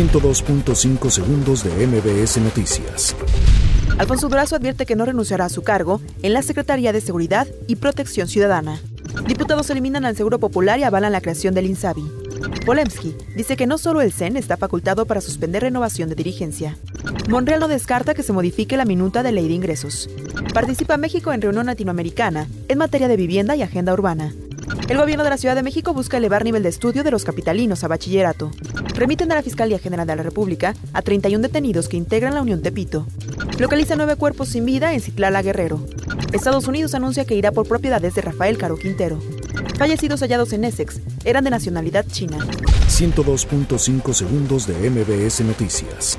102.5 segundos de MBS Noticias. Alfonso Durazo advierte que no renunciará a su cargo en la Secretaría de Seguridad y Protección Ciudadana. Diputados eliminan al Seguro Popular y avalan la creación del INSABI. Polemski dice que no solo el CEN está facultado para suspender renovación de dirigencia. Monreal no descarta que se modifique la minuta de ley de ingresos. Participa México en reunión latinoamericana en materia de vivienda y agenda urbana. El gobierno de la Ciudad de México busca elevar nivel de estudio de los capitalinos a bachillerato. Remiten a la Fiscalía General de la República a 31 detenidos que integran la Unión Tepito. Localiza nueve cuerpos sin vida en Citlala Guerrero. Estados Unidos anuncia que irá por propiedades de Rafael Caro Quintero. Fallecidos hallados en Essex eran de nacionalidad china. 102.5 segundos de MBS Noticias.